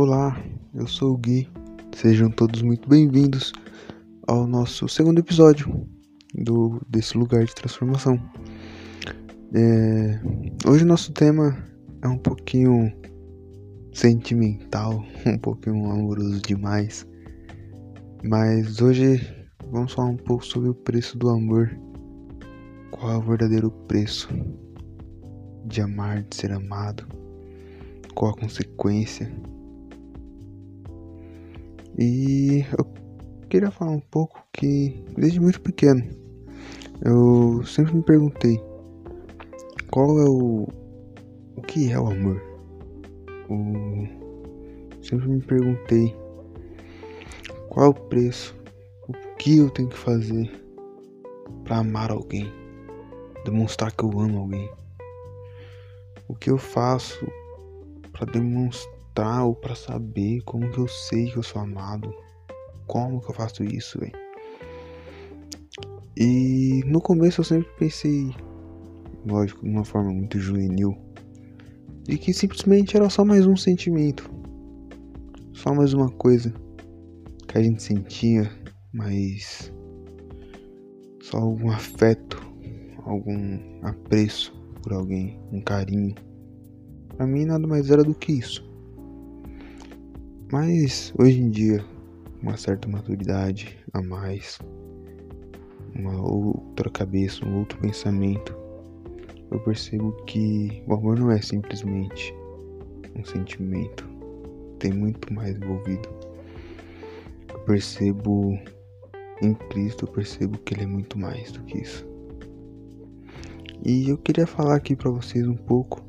Olá, eu sou o Gui. Sejam todos muito bem-vindos ao nosso segundo episódio do desse lugar de transformação. É, hoje nosso tema é um pouquinho sentimental, um pouquinho amoroso demais. Mas hoje vamos falar um pouco sobre o preço do amor. Qual é o verdadeiro preço de amar, de ser amado? Qual a consequência? E eu queria falar um pouco que desde muito pequeno eu sempre me perguntei qual é o o que é o amor? O, sempre me perguntei qual é o preço, o que eu tenho que fazer para amar alguém, demonstrar que eu amo alguém, o que eu faço para demonstrar ou para saber como que eu sei que eu sou amado, como que eu faço isso, velho. E no começo eu sempre pensei, lógico, de uma forma muito juvenil, de que simplesmente era só mais um sentimento, só mais uma coisa que a gente sentia, mas só algum afeto, algum apreço por alguém, um carinho. Pra mim nada mais era do que isso. Mas hoje em dia, uma certa maturidade a mais, uma outra cabeça, um outro pensamento, eu percebo que o amor não é simplesmente um sentimento, tem muito mais envolvido. Eu percebo em Cristo, eu percebo que Ele é muito mais do que isso. E eu queria falar aqui para vocês um pouco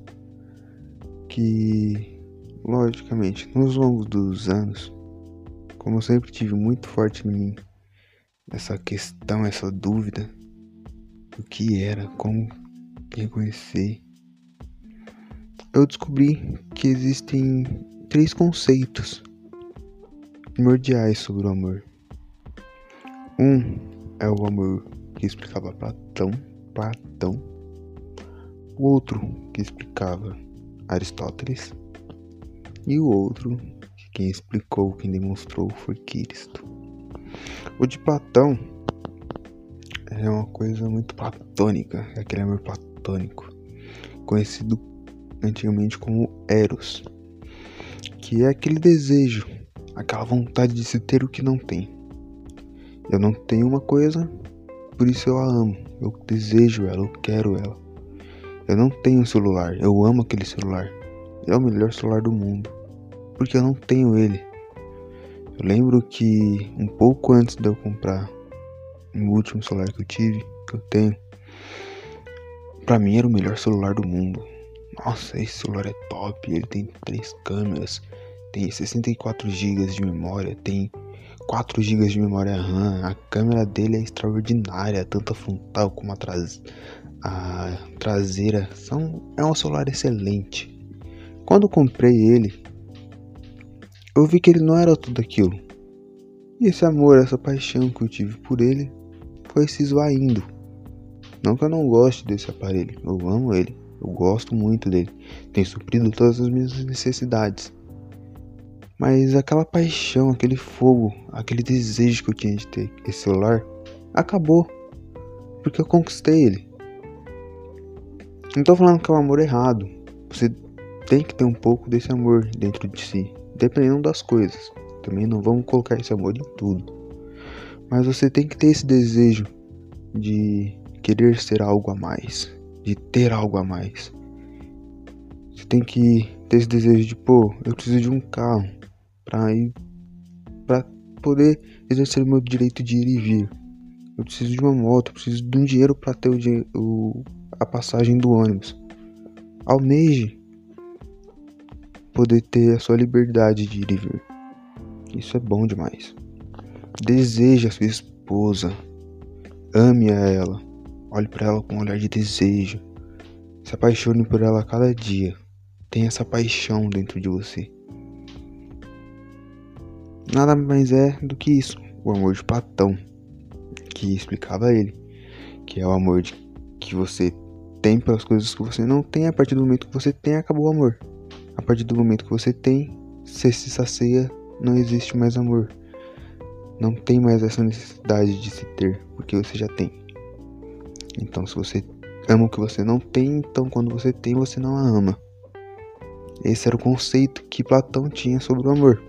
que, logicamente, nos longos dos anos, como eu sempre tive muito forte em mim essa questão, essa dúvida do que era, como reconhecer, eu descobri que existem três conceitos primordiais sobre o amor. Um é o amor que explicava Platão, Platão. O outro que explicava Aristóteles. E o outro que quem explicou, quem demonstrou foi Cristo. O de Platão é uma coisa muito platônica, é aquele amor platônico, conhecido antigamente como Eros, que é aquele desejo, aquela vontade de se ter o que não tem. Eu não tenho uma coisa, por isso eu a amo, eu desejo ela, eu quero ela. Eu não tenho um celular, eu amo aquele celular. É o melhor celular do mundo, porque eu não tenho ele. Eu lembro que um pouco antes de eu comprar o último celular que eu tive, que eu tenho, para mim era o melhor celular do mundo. Nossa, esse celular é top, ele tem três câmeras, tem 64 GB de memória, tem 4 GB de memória RAM, a câmera dele é extraordinária, tanto a frontal como a, a traseira. São, é um celular excelente. Quando comprei ele, eu vi que ele não era tudo aquilo. E esse amor, essa paixão que eu tive por ele foi se esvaindo. Não que eu não goste desse aparelho, eu amo ele, eu gosto muito dele, tem suprido todas as minhas necessidades. Mas aquela paixão, aquele fogo, aquele desejo que eu tinha de ter esse celular acabou. Porque eu conquistei ele. Não tô falando que é um amor errado. Você tem que ter um pouco desse amor dentro de si, dependendo das coisas. Também não vamos colocar esse amor em tudo. Mas você tem que ter esse desejo de querer ser algo a mais, de ter algo a mais. Você tem que ter esse desejo de, pô, eu preciso de um carro para ir para poder exercer o meu direito de ir e vir. Eu preciso de uma moto, eu preciso de um dinheiro para ter o, o, a passagem do ônibus. Almeje poder ter a sua liberdade de ir e vir. Isso é bom demais. Deseje a sua esposa. Ame a ela. Olhe para ela com um olhar de desejo. Se apaixone por ela a cada dia. Tenha essa paixão dentro de você nada mais é do que isso, o amor de Platão, que explicava ele, que é o amor de, que você tem pelas coisas que você não tem, a partir do momento que você tem, acabou o amor. A partir do momento que você tem, você se sacia, não existe mais amor. Não tem mais essa necessidade de se ter, porque você já tem. Então, se você ama o que você não tem, então quando você tem, você não a ama. Esse era o conceito que Platão tinha sobre o amor.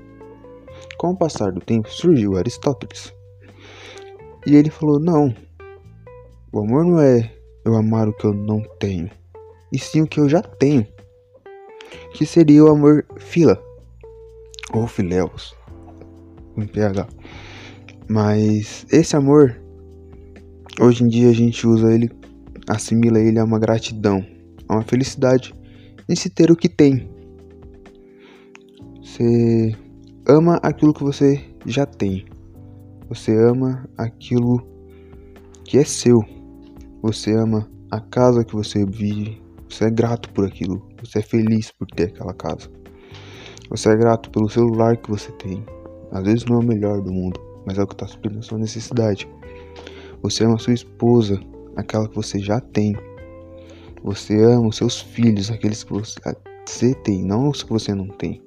Com o passar do tempo, surgiu Aristóteles. E ele falou: não, o amor não é eu amar o que eu não tenho, e sim o que eu já tenho, que seria o amor fila, ou filéus, com PH. Mas esse amor, hoje em dia a gente usa ele, assimila ele a uma gratidão, a uma felicidade em se ter o que tem. Você ama aquilo que você já tem. Você ama aquilo que é seu. Você ama a casa que você vive. Você é grato por aquilo. Você é feliz por ter aquela casa. Você é grato pelo celular que você tem. Às vezes não é o melhor do mundo, mas é o que está suprindo a sua necessidade. Você ama sua esposa, aquela que você já tem. Você ama os seus filhos, aqueles que você tem, não os que você não tem.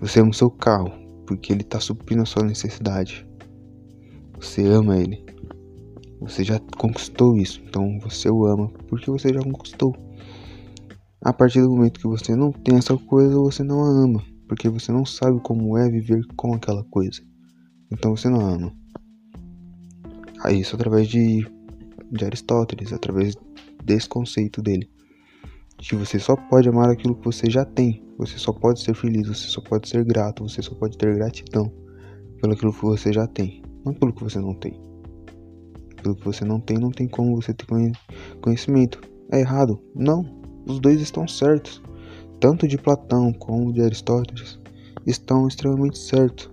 Você ama o seu carro, porque ele está suprindo a sua necessidade. Você ama ele. Você já conquistou isso, então você o ama porque você já conquistou. A partir do momento que você não tem essa coisa, você não a ama, porque você não sabe como é viver com aquela coisa. Então você não a ama. Aí isso através de, de Aristóteles, através desse conceito dele que você só pode amar aquilo que você já tem. Você só pode ser feliz, você só pode ser grato, você só pode ter gratidão pelo aquilo que você já tem, não pelo que você não tem. Pelo que você não tem, não tem como você ter conhecimento. É errado? Não. Os dois estão certos. Tanto de Platão como de Aristóteles estão extremamente certos.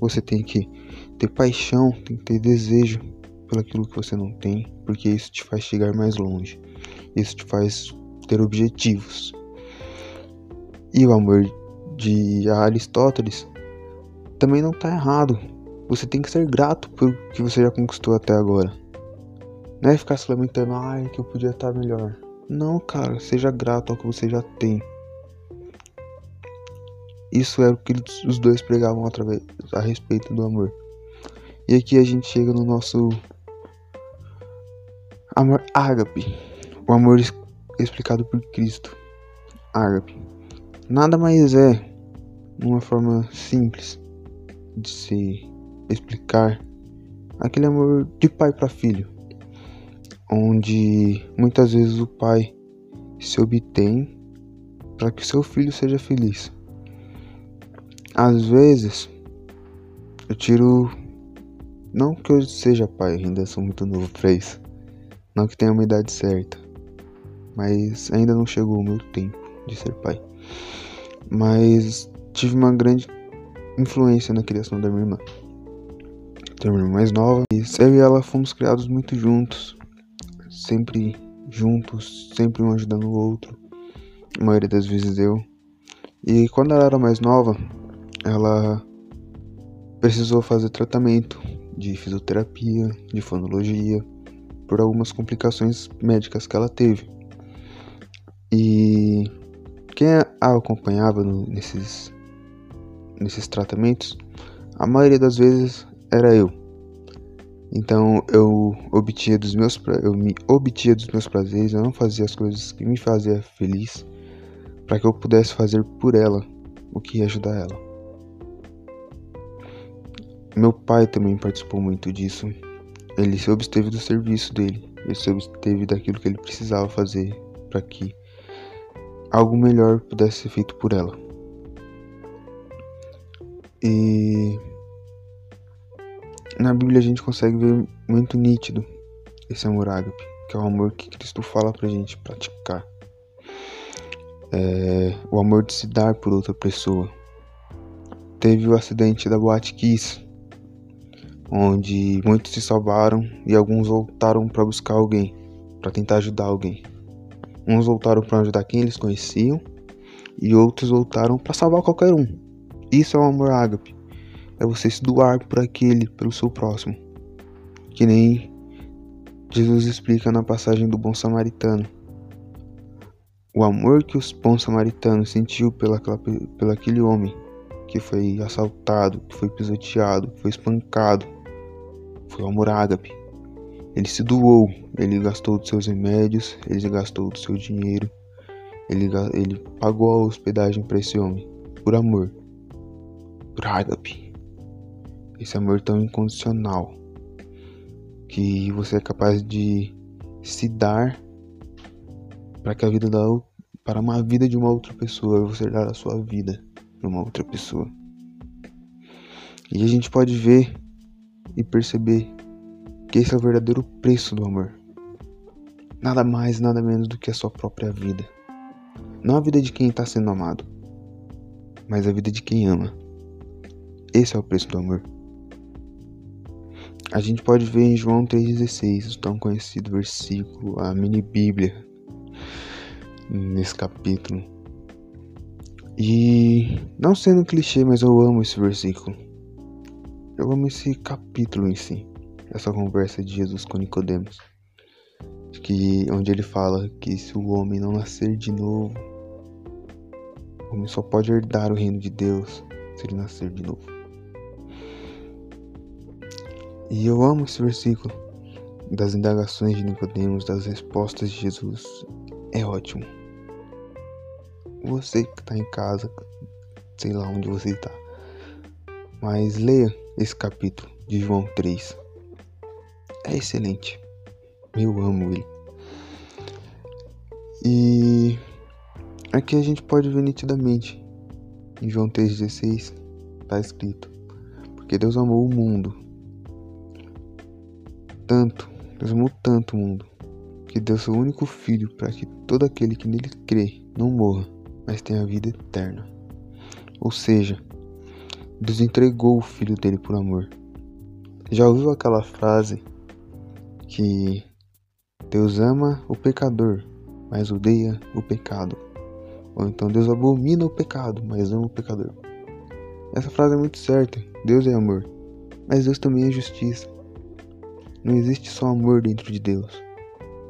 Você tem que ter paixão, tem que ter desejo pelo aquilo que você não tem, porque isso te faz chegar mais longe. Isso te faz ter objetivos. E o amor de Aristóteles também não está errado. Você tem que ser grato pelo que você já conquistou até agora. Não é ficar se lamentando, ai, que eu podia estar melhor. Não, cara, seja grato ao que você já tem. Isso era o que os dois pregavam através, a respeito do amor. E aqui a gente chega no nosso amor ágape, o amor explicado por Cristo. Ágape. Nada mais é uma forma simples de se explicar aquele amor de pai para filho, onde muitas vezes o pai se obtém para que seu filho seja feliz. Às vezes eu tiro não que eu seja pai, ainda sou muito novo para isso. Não que tenha uma idade certa mas ainda não chegou o meu tempo de ser pai. Mas tive uma grande influência na criação da minha irmã. Tenho uma irmã mais nova e eu e ela fomos criados muito juntos, sempre juntos, sempre um ajudando o outro. A maioria das vezes eu. E quando ela era mais nova, ela precisou fazer tratamento de fisioterapia, de fonologia, por algumas complicações médicas que ela teve. E quem a acompanhava nesses, nesses tratamentos, a maioria das vezes era eu. Então eu obtinha dos meus eu me obtinha dos meus prazeres, eu não fazia as coisas que me faziam feliz para que eu pudesse fazer por ela o que ia ajudar ela. Meu pai também participou muito disso. Ele se absteve do serviço dele, ele se absteve daquilo que ele precisava fazer para que algo melhor pudesse ser feito por ela. E na Bíblia a gente consegue ver muito nítido esse amor ágape, que é o amor que Cristo fala pra gente praticar. É o amor de se dar por outra pessoa. Teve o acidente da Boate Kiss, onde muitos se salvaram e alguns voltaram para buscar alguém, para tentar ajudar alguém. Uns voltaram para ajudar quem eles conheciam e outros voltaram para salvar qualquer um. Isso é o amor ágape. É você se doar por aquele, pelo seu próximo. Que nem Jesus explica na passagem do bom samaritano. o amor que os bons samaritanos sentiu pela aquele homem que foi assaltado, que foi pisoteado, que foi espancado, foi o amor ágape. Ele se doou, ele gastou dos seus remédios, ele gastou do seu dinheiro, ele, ele pagou a hospedagem para esse homem, por amor, por ágape. Esse amor tão incondicional que você é capaz de se dar para que a vida da para uma vida de uma outra pessoa, você dar a sua vida para uma outra pessoa. E a gente pode ver e perceber que esse é o verdadeiro preço do amor. Nada mais, nada menos do que a sua própria vida. Não a vida de quem está sendo amado, mas a vida de quem ama. Esse é o preço do amor. A gente pode ver em João 3,16, o tão conhecido versículo, a mini Bíblia, nesse capítulo. E não sendo clichê, mas eu amo esse versículo. Eu amo esse capítulo em si essa conversa de Jesus com Nicodemos, que onde ele fala que se o homem não nascer de novo, o homem só pode herdar o reino de Deus se ele nascer de novo. E eu amo esse versículo das indagações de Nicodemos, das respostas de Jesus. É ótimo. Você que está em casa, sei lá onde você está, mas leia esse capítulo de João 3 é excelente. Eu amo ele. E aqui a gente pode ver nitidamente em João 3,16 está escrito: Porque Deus amou o mundo tanto, Deus amou tanto o mundo, que deu seu único filho para que todo aquele que nele crê não morra, mas tenha vida eterna. Ou seja, Deus entregou o filho dele por amor. Já ouviu aquela frase que Deus ama o pecador, mas odeia o pecado. Ou então Deus abomina o pecado, mas ama o pecador. Essa frase é muito certa. Deus é amor, mas Deus também é justiça. Não existe só amor dentro de Deus.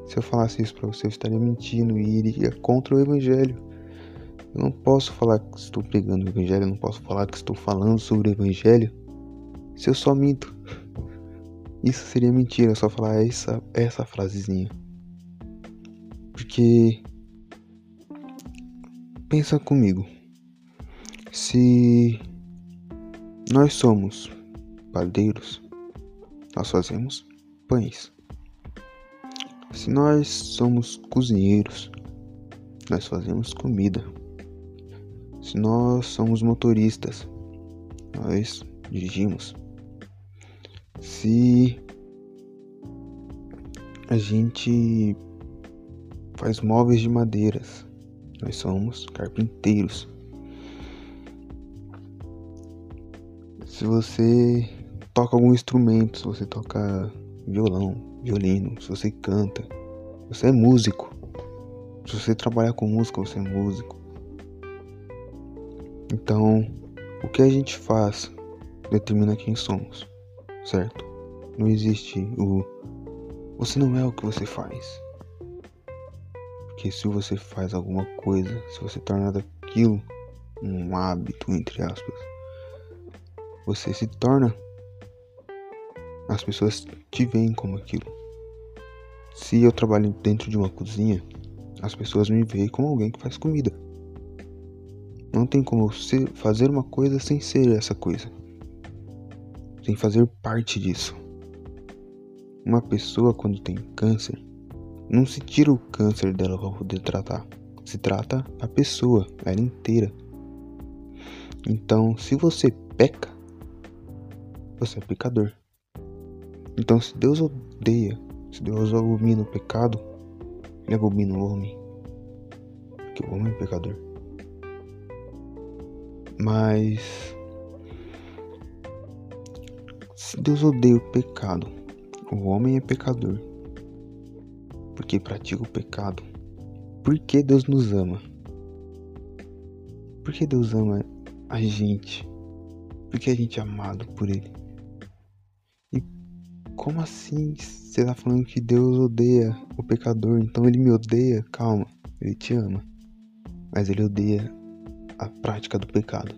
Se eu falasse isso para você, eu estaria mentindo e iria contra o Evangelho. Eu não posso falar que estou pregando o Evangelho, eu não posso falar que estou falando sobre o Evangelho se eu só minto. Isso seria mentira, só falar essa, essa frasezinha. Porque. Pensa comigo. Se nós somos padeiros, nós fazemos pães. Se nós somos cozinheiros, nós fazemos comida. Se nós somos motoristas, nós dirigimos se a gente faz móveis de madeiras, nós somos carpinteiros. Se você toca algum instrumento, se você toca violão, violino, se você canta, você é músico. Se você trabalha com música, você é músico. Então, o que a gente faz determina quem somos certo? Não existe o você não é o que você faz. Porque se você faz alguma coisa, se você torna daquilo um hábito, entre aspas, você se torna. As pessoas te veem como aquilo. Se eu trabalho dentro de uma cozinha, as pessoas me veem como alguém que faz comida. Não tem como você fazer uma coisa sem ser essa coisa sem fazer parte disso. Uma pessoa, quando tem câncer, não se tira o câncer dela para poder tratar. Se trata a pessoa, ela inteira. Então, se você peca, você é pecador. Então, se Deus odeia, se Deus abomina o pecado, ele abomina o homem. Porque o homem é pecador. Mas se Deus odeia o pecado, o homem é pecador, porque pratica o pecado, por que Deus nos ama? Por que Deus ama a gente? Por que a gente é amado por Ele? Como assim você está falando que Deus odeia o pecador, então Ele me odeia? Calma, Ele te ama. mas ele odeia a prática do pecado.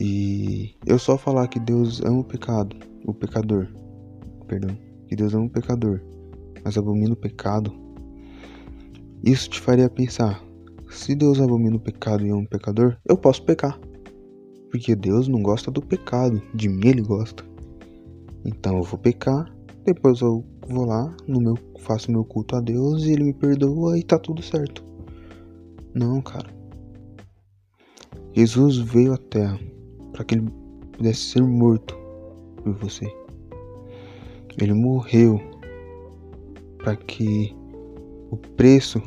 E eu só falar que Deus ama o pecado, o pecador, perdão, que Deus ama o pecador, mas abomina o pecado, isso te faria pensar: se Deus abomina o pecado e ama o pecador, eu posso pecar. Porque Deus não gosta do pecado, de mim ele gosta. Então eu vou pecar, depois eu vou lá, no meu, faço meu culto a Deus e ele me perdoa e tá tudo certo. Não, cara. Jesus veio à terra para que ele pudesse ser morto por você. Ele morreu para que o preço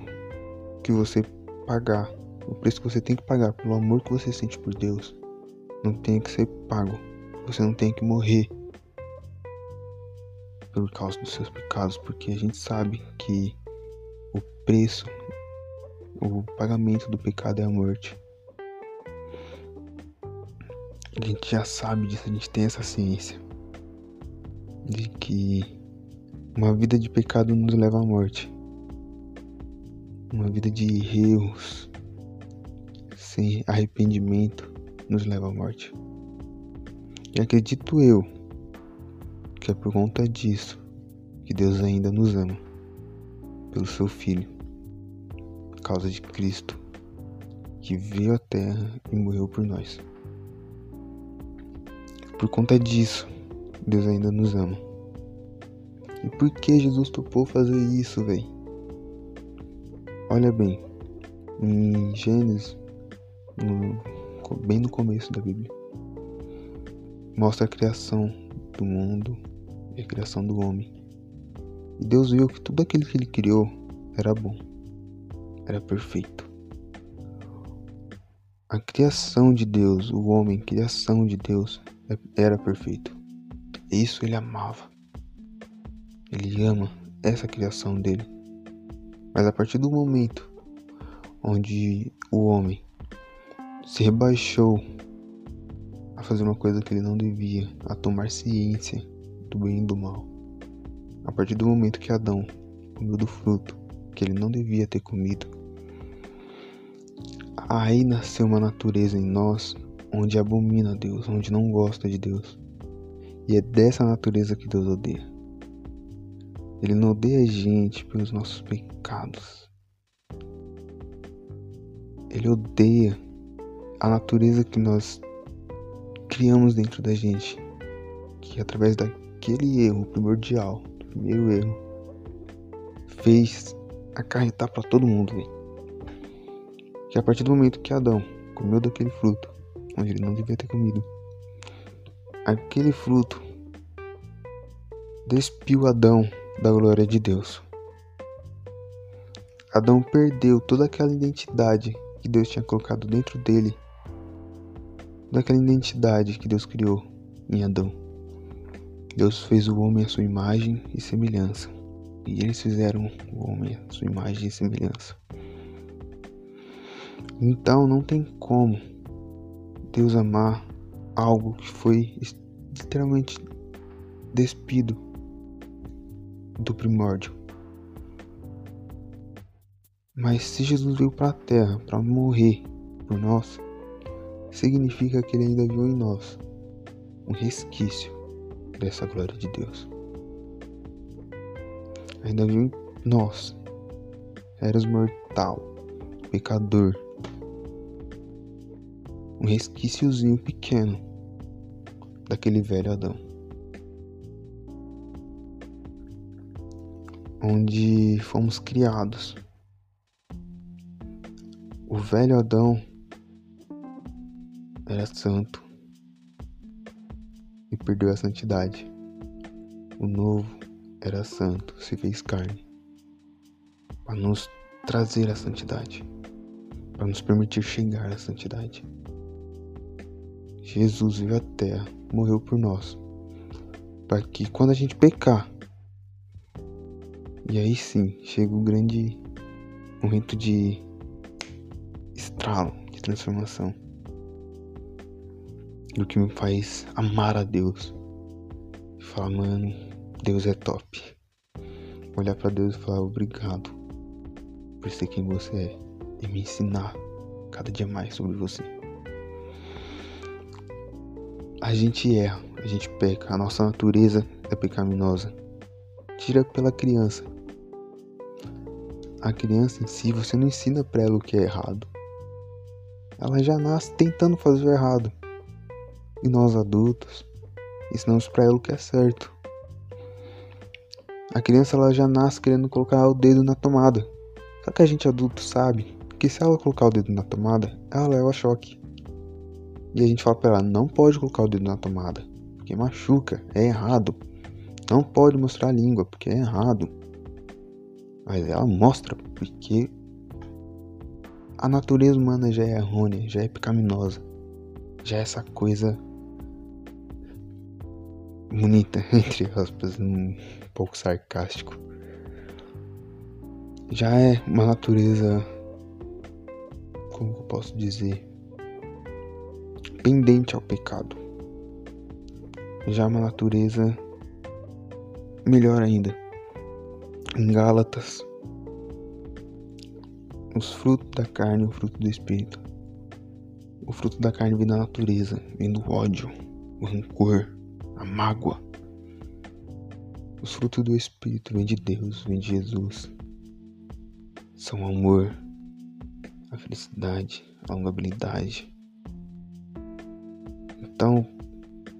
que você pagar, o preço que você tem que pagar pelo amor que você sente por Deus, não tenha que ser pago. Você não tem que morrer por causa dos seus pecados, porque a gente sabe que o preço, o pagamento do pecado é a morte. A gente já sabe disso, a gente tem essa ciência de que uma vida de pecado nos leva à morte. Uma vida de erros sem arrependimento nos leva à morte. E acredito eu que é por conta disso que Deus ainda nos ama, pelo seu Filho, por causa de Cristo, que veio à Terra e morreu por nós. Por conta disso, Deus ainda nos ama. E por que Jesus topou fazer isso, velho? Olha bem, em Gênesis, no, bem no começo da Bíblia, mostra a criação do mundo e a criação do homem. E Deus viu que tudo aquilo que ele criou era bom, era perfeito. A criação de Deus, o homem, criação de Deus, era perfeito. Isso ele amava. Ele ama essa criação dele. Mas a partir do momento onde o homem se rebaixou a fazer uma coisa que ele não devia, a tomar ciência do bem e do mal. A partir do momento que Adão comeu do fruto que ele não devia ter comido, aí nasceu uma natureza em nós onde abomina Deus, onde não gosta de Deus. E é dessa natureza que Deus odeia. Ele não odeia a gente pelos nossos pecados. Ele odeia a natureza que nós criamos dentro da gente, que através da aquele erro primordial, primeiro erro, fez acarretar para todo mundo, véio. Que a partir do momento que Adão comeu daquele fruto, onde ele não devia ter comido, aquele fruto despiu Adão da glória de Deus. Adão perdeu toda aquela identidade que Deus tinha colocado dentro dele, daquela identidade que Deus criou em Adão. Deus fez o homem à sua imagem e semelhança, e eles fizeram o homem à sua imagem e semelhança. Então não tem como Deus amar algo que foi literalmente despido do primórdio. Mas se Jesus veio para a terra para morrer por nós, significa que ele ainda viu em nós um resquício dessa glória de Deus. Ainda viu nós, eras mortal, pecador, um resquíciozinho pequeno daquele velho Adão. Onde fomos criados. O velho Adão era santo, perdeu a santidade. O novo era santo, se fez carne, para nos trazer a santidade, para nos permitir chegar à santidade. Jesus veio à terra, morreu por nós, para que quando a gente pecar, e aí sim chega o grande momento de estralo, de transformação do que me faz amar a Deus. E falar, mano, Deus é top. Olhar para Deus e falar obrigado por ser quem você é e me ensinar cada dia mais sobre você. A gente erra, a gente peca, a nossa natureza é pecaminosa. Tira pela criança. A criança em si, você não ensina para ela o que é errado. Ela já nasce tentando fazer o errado. E nós adultos ensinamos para ela o que é certo. A criança ela já nasce querendo colocar o dedo na tomada. Só que a gente adulto sabe que se ela colocar o dedo na tomada, ela leva choque. E a gente fala para ela, não pode colocar o dedo na tomada, porque machuca, é errado. Não pode mostrar a língua, porque é errado. Mas ela mostra porque a natureza humana já é errônea, já é pecaminosa. Já é essa coisa bonita, entre aspas, um pouco sarcástico. Já é uma natureza, como eu posso dizer, pendente ao pecado. Já é uma natureza melhor ainda. Em Gálatas, os frutos da carne e o fruto do espírito. O fruto da carne vem da natureza, vem do ódio, o rancor, a mágoa. Os frutos do Espírito vêm de Deus, vêm de Jesus. São o amor, a felicidade, a longabilidade. Então,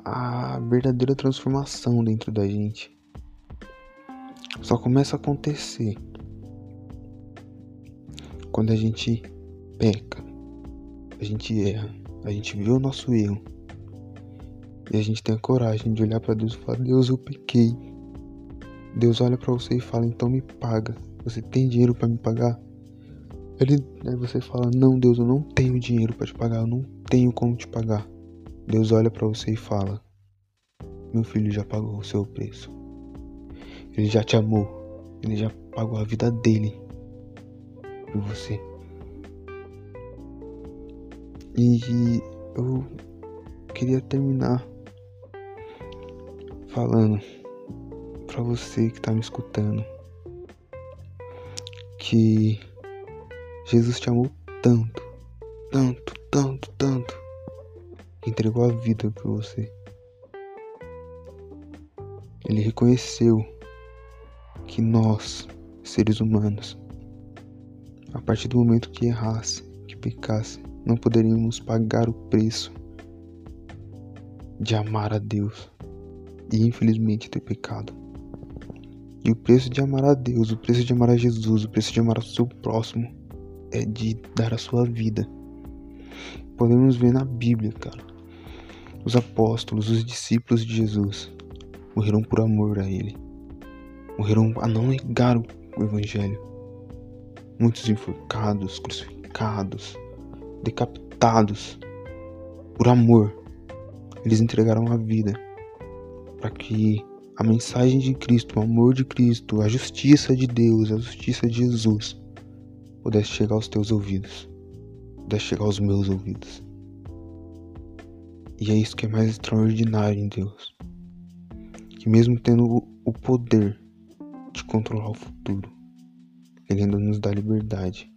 a verdadeira transformação dentro da gente só começa a acontecer quando a gente peca, a gente erra, a gente vê o nosso erro e a gente tem a coragem de olhar para Deus e falar: Deus, eu pequei. Deus olha para você e fala: então me paga. Você tem dinheiro para me pagar? Ele, aí você fala: não, Deus, eu não tenho dinheiro para te pagar. Eu não tenho como te pagar. Deus olha para você e fala: meu filho já pagou o seu preço. Ele já te amou. Ele já pagou a vida dele por você. E eu queria terminar falando para você que tá me escutando que Jesus te amou tanto, tanto, tanto, tanto, que entregou a vida por você. Ele reconheceu que nós, seres humanos, a partir do momento que errasse, que pecasse, não poderíamos pagar o preço de amar a Deus e infelizmente ter pecado. E o preço de amar a Deus, o preço de amar a Jesus, o preço de amar o seu próximo é de dar a sua vida. Podemos ver na Bíblia, cara. Os apóstolos, os discípulos de Jesus morreram por amor a Ele. Morreram a não negar o Evangelho. Muitos enforcados, crucificados, decapitados por amor. Eles entregaram a vida para que a mensagem de Cristo, o amor de Cristo, a justiça de Deus, a justiça de Jesus pudesse chegar aos teus ouvidos, pudesse chegar aos meus ouvidos. E é isso que é mais extraordinário em Deus. Que mesmo tendo o poder de controlar o futuro, Ele ainda nos dá liberdade.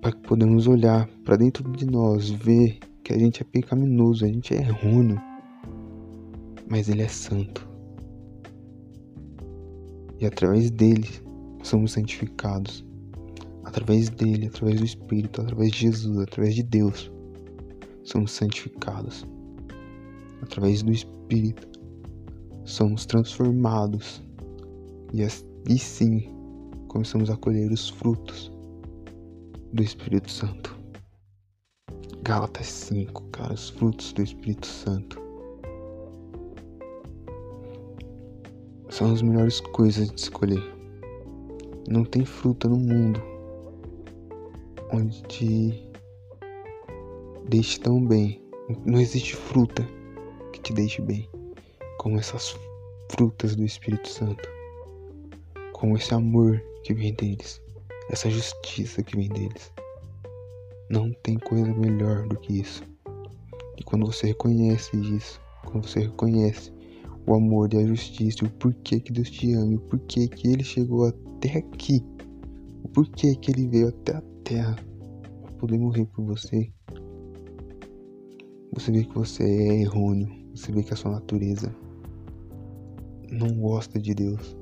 Para que podemos olhar para dentro de nós, ver que a gente é pecaminoso, a gente é errôneo mas Ele é santo. E através dele somos santificados. Através dele, através do Espírito, através de Jesus, através de Deus, somos santificados. Através do Espírito, somos transformados. E, e sim, começamos a colher os frutos do Espírito Santo. Gálatas 5, cara, os frutos do Espírito Santo. São as melhores coisas de escolher. Não tem fruta no mundo onde te deixe tão bem. Não existe fruta que te deixe bem como essas frutas do Espírito Santo, como esse amor que vem deles, essa justiça que vem deles. Não tem coisa melhor do que isso. E quando você reconhece isso, quando você reconhece o amor e a justiça, o porquê que Deus te ama, o porquê que Ele chegou até aqui o porquê que ele veio até a terra para poder morrer por você, você vê que você é errôneo, você vê que a sua natureza não gosta de Deus,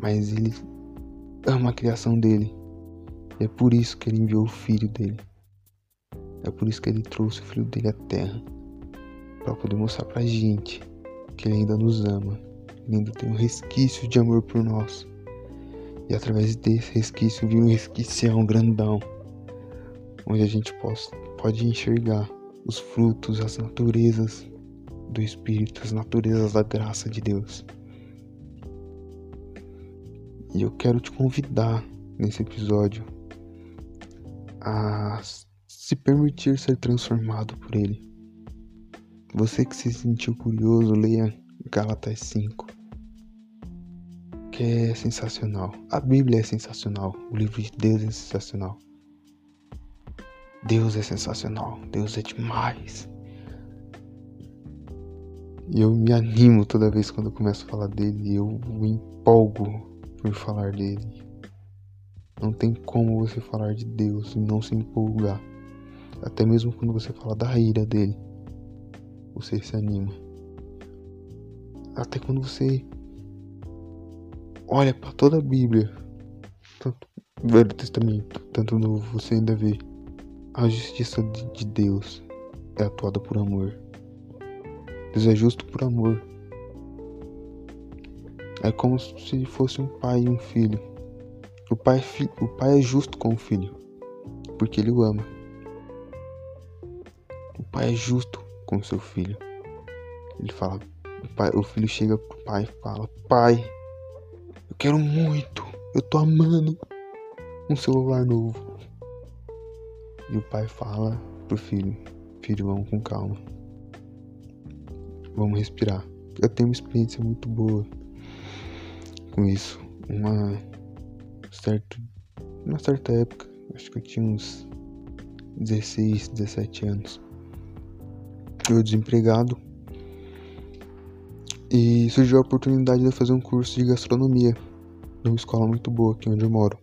mas ele ama a criação dele. E é por isso que ele enviou o filho dele. É por isso que ele trouxe o filho dele à terra para poder mostrar pra gente que ele ainda nos ama, ele ainda tem um resquício de amor por nós. E através desse resquício viu um resquicião grandão, onde a gente possa, pode enxergar os frutos, as naturezas do Espírito, as naturezas da graça de Deus. E eu quero te convidar nesse episódio a se permitir ser transformado por Ele. Você que se sentiu curioso, leia Gálatas 5, que é sensacional. A Bíblia é sensacional, o livro de Deus é sensacional. Deus é sensacional, Deus é demais. E eu me animo toda vez quando eu começo a falar dele, eu me empolgo por falar dele. Não tem como você falar de Deus e não se empolgar. Até mesmo quando você fala da ira dele, você se anima. Até quando você olha para toda a Bíblia, tanto Velho Testamento, tanto Novo, você ainda vê a justiça de Deus é atuada por amor. Deus é justo por amor. É como se fosse um pai e um filho. O pai, o pai é justo com o filho, porque ele o ama. O pai é justo com seu filho. Ele fala, o, pai, o filho chega pro pai e fala: Pai, eu quero muito, eu tô amando um celular novo. E o pai fala pro filho: Filho, vamos com calma. Vamos respirar. Eu tenho uma experiência muito boa com isso. Uma certa, uma certa época, acho que eu tinha uns 16, 17 anos. Eu desempregado. E surgiu a oportunidade de fazer um curso de gastronomia numa escola muito boa aqui onde eu moro.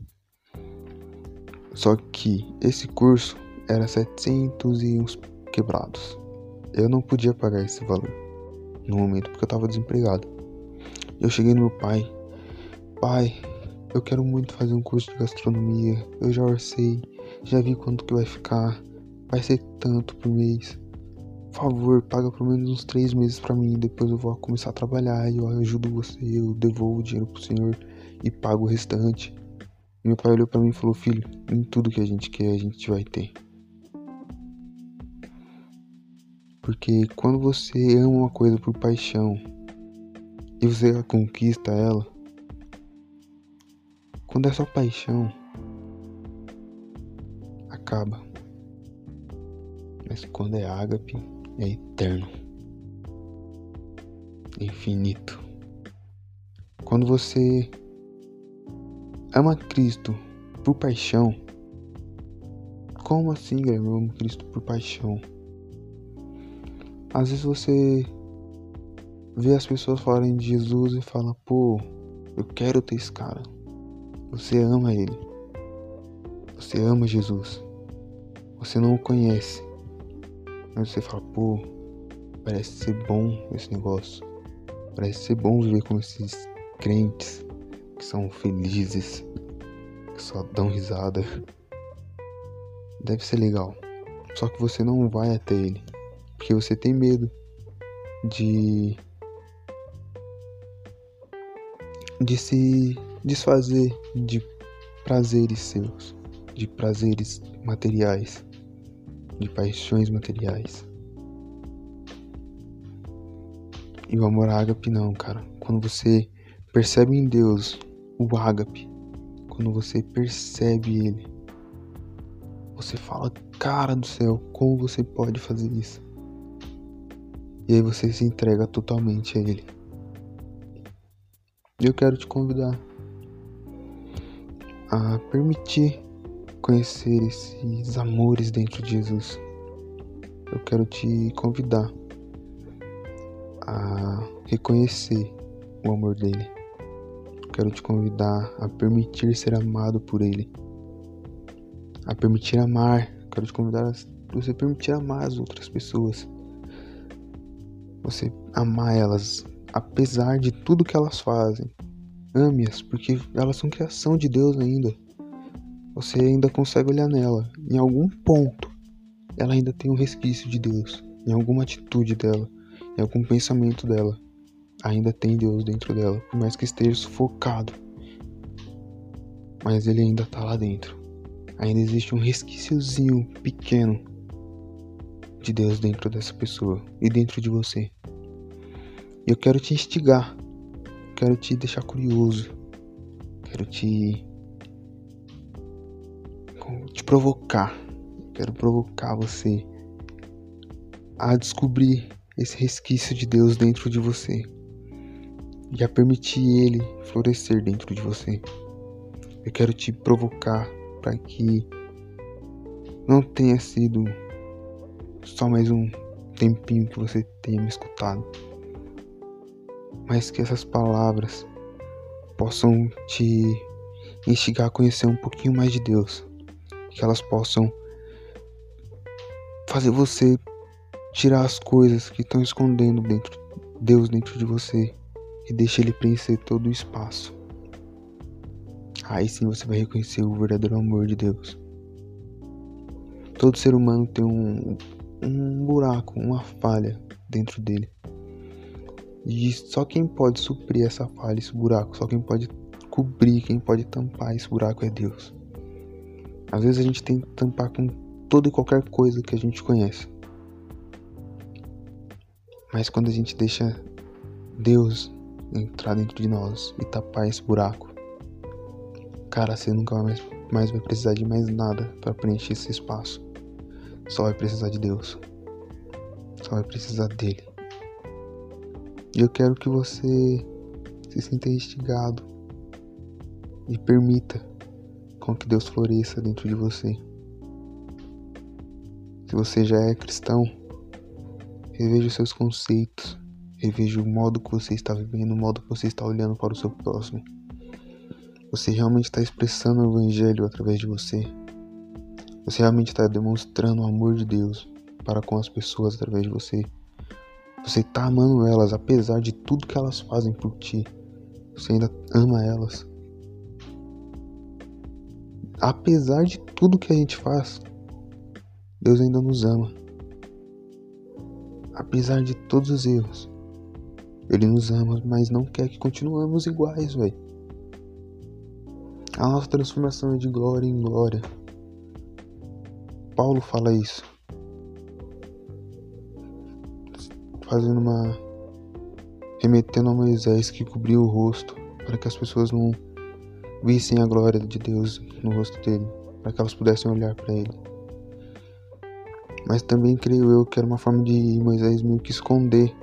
Só que esse curso era 700 e uns quebrados. Eu não podia pagar esse valor no momento porque eu tava desempregado. Eu cheguei no meu pai, pai, eu quero muito fazer um curso de gastronomia. Eu já orcei, já vi quanto que vai ficar. Vai ser tanto por mês. Favor, paga pelo menos uns três meses para mim. Depois eu vou começar a trabalhar eu ajudo você. Eu devolvo o dinheiro pro senhor e pago o restante. Meu pai olhou para mim e falou: Filho, em tudo que a gente quer, a gente vai ter. Porque quando você ama uma coisa por paixão e você conquista ela, quando é só paixão, acaba. Mas quando é ágape, é eterno, infinito. Quando você ama Cristo por paixão. Como assim, Guilherme? Eu amo Cristo por paixão. Às vezes você vê as pessoas falarem de Jesus e fala, pô, eu quero ter esse cara. Você ama ele. Você ama Jesus. Você não o conhece. Você fala, pô, parece ser bom esse negócio. Parece ser bom viver com esses crentes que são felizes, que só dão risada. Deve ser legal. Só que você não vai até ele, porque você tem medo de de se desfazer de prazeres seus, de prazeres materiais, de paixões materiais. E o amor ágape não, cara. Quando você percebe em Deus o ágape, quando você percebe ele, você fala, cara do céu, como você pode fazer isso? E aí você se entrega totalmente a ele. Eu quero te convidar a permitir conhecer esses amores dentro de Jesus. Eu quero te convidar a reconhecer o amor dele quero te convidar a permitir ser amado por Ele, a permitir amar. Quero te convidar a você permitir amar as outras pessoas, você amar elas, apesar de tudo que elas fazem. Ame-as, porque elas são criação de Deus ainda. Você ainda consegue olhar nela. Em algum ponto, ela ainda tem um resquício de Deus. Em alguma atitude dela, em algum pensamento dela. Ainda tem Deus dentro dela, por mais que esteja sufocado. Mas ele ainda está lá dentro. Ainda existe um resquíciozinho pequeno de Deus dentro dessa pessoa e dentro de você. Eu quero te instigar, quero te deixar curioso, quero te te provocar, quero provocar você a descobrir esse resquício de Deus dentro de você e a permitir ele florescer dentro de você. Eu quero te provocar para que não tenha sido só mais um tempinho que você tenha me escutado mas que essas palavras possam te instigar a conhecer um pouquinho mais de Deus, que elas possam fazer você tirar as coisas que estão escondendo dentro Deus dentro de você e deixe ele preencher todo o espaço. Aí sim você vai reconhecer o verdadeiro amor de Deus. Todo ser humano tem um, um buraco, uma falha dentro dele. E só quem pode suprir essa falha, esse buraco, só quem pode cobrir, quem pode tampar esse buraco é Deus. Às vezes a gente tem que tampar com toda e qualquer coisa que a gente conhece. Mas quando a gente deixa Deus entrar dentro de nós e tapar esse buraco, cara, você nunca mais, mais vai precisar de mais nada para preencher esse espaço. Só vai precisar de Deus. Só vai precisar dele. E eu quero que você se sinta instigado e permita com que Deus floresça dentro de você. Se você já é cristão, reveja seus conceitos, reveja o modo que você está vivendo, o modo que você está olhando para o seu próximo. Você realmente está expressando o Evangelho através de você? Você realmente está demonstrando o amor de Deus para com as pessoas através de você? Você tá amando elas, apesar de tudo que elas fazem por ti. Você ainda ama elas. Apesar de tudo que a gente faz, Deus ainda nos ama. Apesar de todos os erros, Ele nos ama, mas não quer que continuemos iguais, velho. A nossa transformação é de glória em glória. Paulo fala isso. fazendo uma. remetendo a Moisés que cobriu o rosto, para que as pessoas não vissem a glória de Deus no rosto dele, para que elas pudessem olhar para ele. Mas também creio eu que era uma forma de Moisés meio que esconder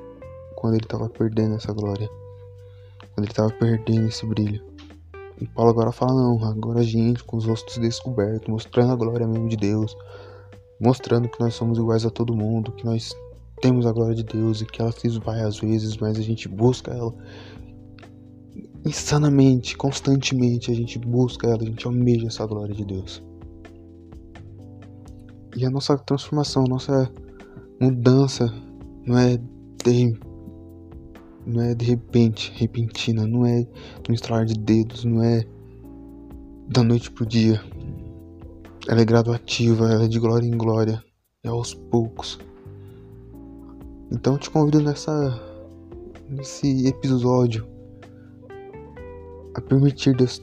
quando ele estava perdendo essa glória, quando ele estava perdendo esse brilho. E Paulo agora fala: não, agora a gente com os rostos descobertos, mostrando a glória mesmo de Deus, mostrando que nós somos iguais a todo mundo, que nós temos a glória de Deus e que ela se esvai às vezes, mas a gente busca ela insanamente, constantemente, a gente busca ela, a gente almeja essa glória de Deus. E a nossa transformação, a nossa mudança não é de, não é de repente, repentina, não é no estralar de dedos, não é da noite pro dia. Ela é graduativa, ela é de glória em glória, é aos poucos. Então eu te convido nessa nesse episódio a permitir Deus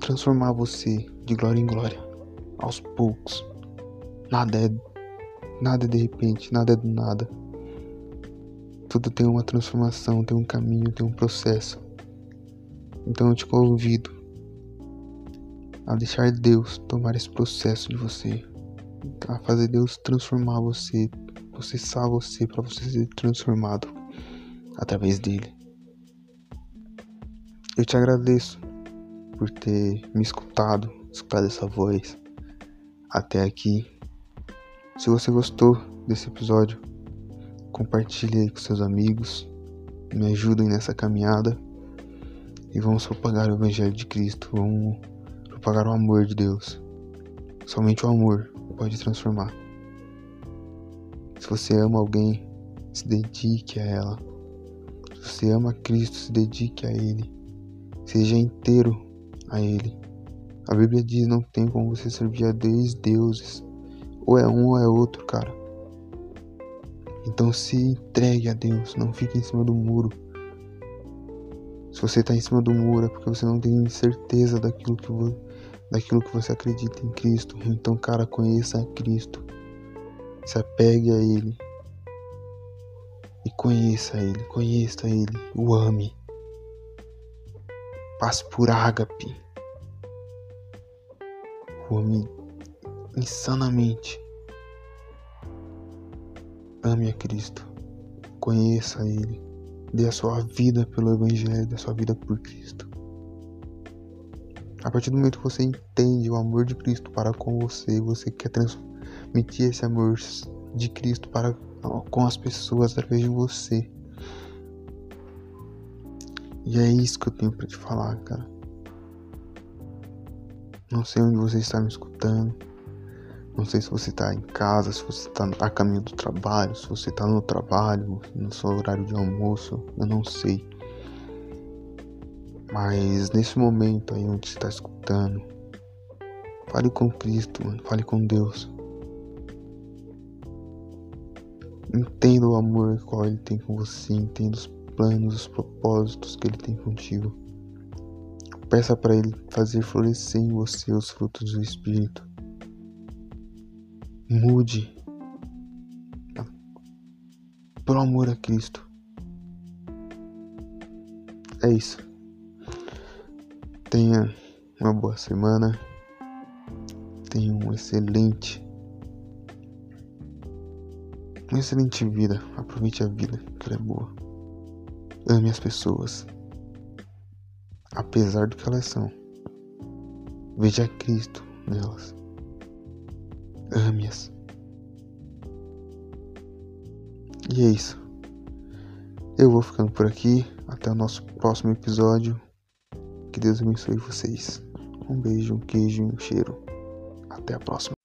transformar você de glória em glória, aos poucos. Nada é nada é de repente, nada é do nada. Tudo tem uma transformação, tem um caminho, tem um processo. Então eu te convido a deixar Deus tomar esse processo de você, a fazer Deus transformar você processar você para você ser transformado através dele. Eu te agradeço por ter me escutado, escutado essa voz até aqui. Se você gostou desse episódio, compartilhe aí com seus amigos, me ajudem nessa caminhada. e vamos propagar o Evangelho de Cristo, vamos propagar o amor de Deus. Somente o amor pode transformar. Se você ama alguém, se dedique a ela. Se você ama Cristo, se dedique a Ele. Seja inteiro a Ele. A Bíblia diz: não tem como você servir a dois deuses. Ou é um ou é outro, cara. Então se entregue a Deus, não fique em cima do muro. Se você está em cima do muro é porque você não tem certeza daquilo que, vo daquilo que você acredita em Cristo. Então, cara, conheça a Cristo. Se apegue a Ele. E conheça Ele, conheça Ele, o ame. Passe por ágape. Ame insanamente. Ame a Cristo. Conheça Ele. Dê a sua vida pelo Evangelho, dê a sua vida por Cristo. A partir do momento que você entende o amor de Cristo para com você, você quer transmitir esse amor de Cristo para com as pessoas através de você. E é isso que eu tenho para te falar, cara. Não sei onde você está me escutando. Não sei se você está em casa, se você está a caminho do trabalho, se você está no trabalho, no seu horário de almoço, eu não sei. Mas nesse momento aí onde você está escutando, fale com Cristo, mano, fale com Deus. Entenda o amor que Ele tem com você, entenda os planos, os propósitos que Ele tem contigo. Peça para Ele fazer florescer em você os frutos do Espírito. Mude. Por amor a Cristo. É isso. Tenha uma boa semana. Tenha um excelente. Uma excelente vida. Aproveite a vida, que ela é boa. Ame as pessoas. Apesar do que elas são. Veja Cristo nelas. Ame-as. E é isso. Eu vou ficando por aqui. Até o nosso próximo episódio. Que Deus abençoe vocês. Um beijo, um queijo e um cheiro. Até a próxima.